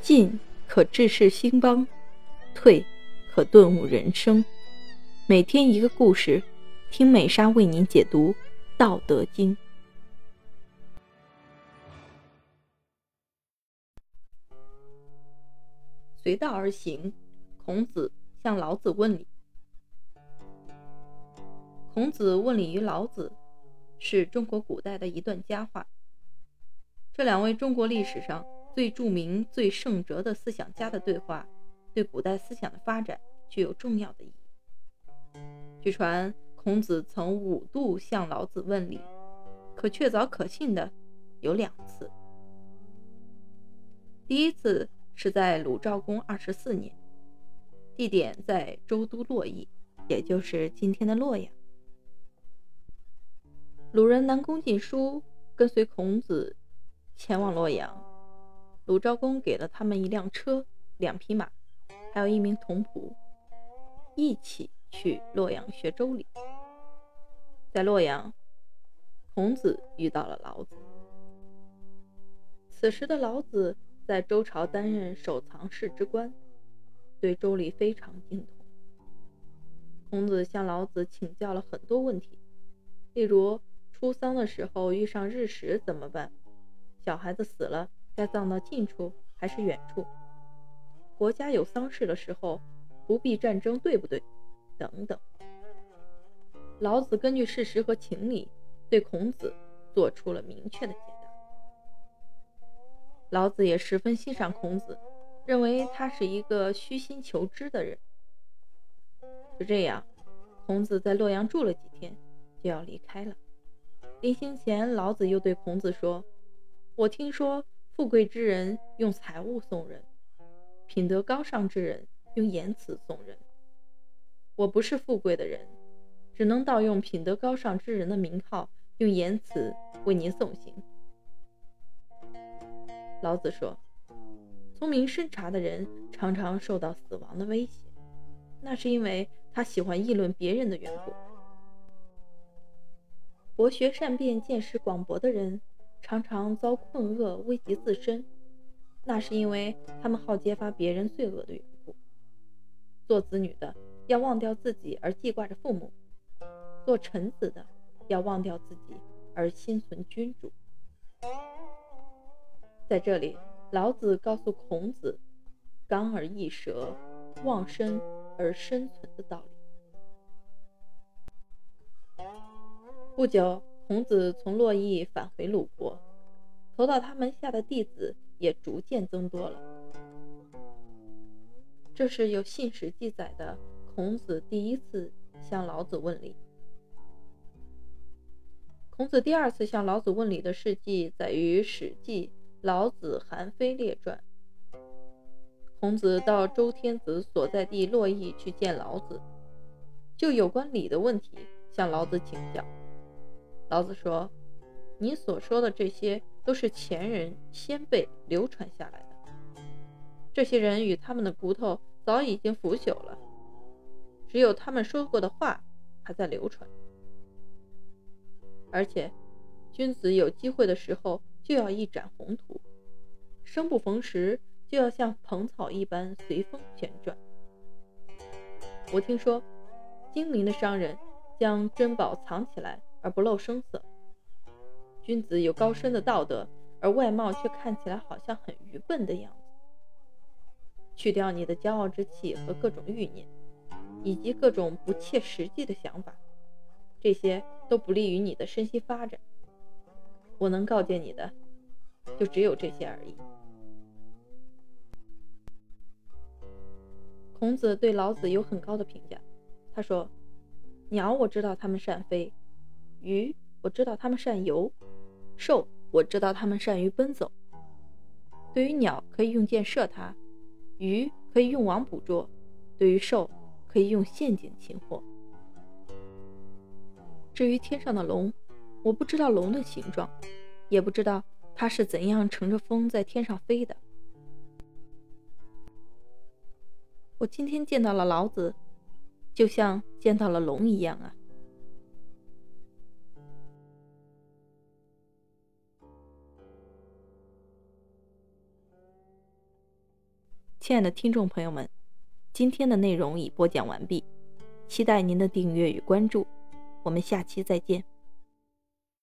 进可治世兴邦，退可顿悟人生。每天一个故事，听美莎为您解读《道德经》。随道而行，孔子向老子问礼。孔子问礼于老子，是中国古代的一段佳话。这两位中国历史上最著名、最圣哲的思想家的对话，对古代思想的发展具有重要的意义。据传，孔子曾五度向老子问礼，可确凿可信的有两次。第一次是在鲁昭公二十四年，地点在周都洛邑，也就是今天的洛阳。鲁人南宫晋书跟随孔子。前往洛阳，鲁昭公给了他们一辆车、两匹马，还有一名童仆，一起去洛阳学周礼。在洛阳，孔子遇到了老子。此时的老子在周朝担任守藏室之官，对周礼非常精通。孔子向老子请教了很多问题，例如出丧的时候遇上日食怎么办？小孩子死了，该葬到近处还是远处？国家有丧事的时候，不必战争，对不对？等等。老子根据事实和情理，对孔子做出了明确的解答。老子也十分欣赏孔子，认为他是一个虚心求知的人。就这样，孔子在洛阳住了几天，就要离开了。临行前，老子又对孔子说。我听说，富贵之人用财物送人，品德高尚之人用言辞送人。我不是富贵的人，只能盗用品德高尚之人的名号，用言辞为您送行。老子说：“聪明深察的人常常受到死亡的威胁，那是因为他喜欢议论别人的缘故。博学善辩、见识广博的人。”常常遭困厄，危及自身，那是因为他们好揭发别人罪恶的缘故。做子女的要忘掉自己而记挂着父母，做臣子的要忘掉自己而心存君主。在这里，老子告诉孔子“刚而易折，忘身而生存”的道理。不久。孔子从洛邑返回鲁国，投到他门下的弟子也逐渐增多了。这是有信史记载的孔子第一次向老子问礼。孔子第二次向老子问礼的事迹载于《史记·老子韩非列传》。孔子到周天子所在地洛邑去见老子，就有关礼的问题向老子请教。老子说：“你所说的这些都是前人先辈流传下来的。这些人与他们的骨头早已经腐朽了，只有他们说过的话还在流传。而且，君子有机会的时候就要一展宏图，生不逢时就要像蓬草一般随风旋转。我听说，精明的商人将珍宝藏起来。”而不露声色。君子有高深的道德，而外貌却看起来好像很愚笨的样子。去掉你的骄傲之气和各种欲念，以及各种不切实际的想法，这些都不利于你的身心发展。我能告诫你的，就只有这些而已。孔子对老子有很高的评价。他说：“鸟，我知道它们善飞。”鱼，我知道它们善游；兽，我知道它们善于奔走。对于鸟，可以用箭射它；鱼可以用网捕捉；对于兽，可以用陷阱擒获。至于天上的龙，我不知道龙的形状，也不知道它是怎样乘着风在天上飞的。我今天见到了老子，就像见到了龙一样啊！亲爱的听众朋友们，今天的内容已播讲完毕，期待您的订阅与关注，我们下期再见。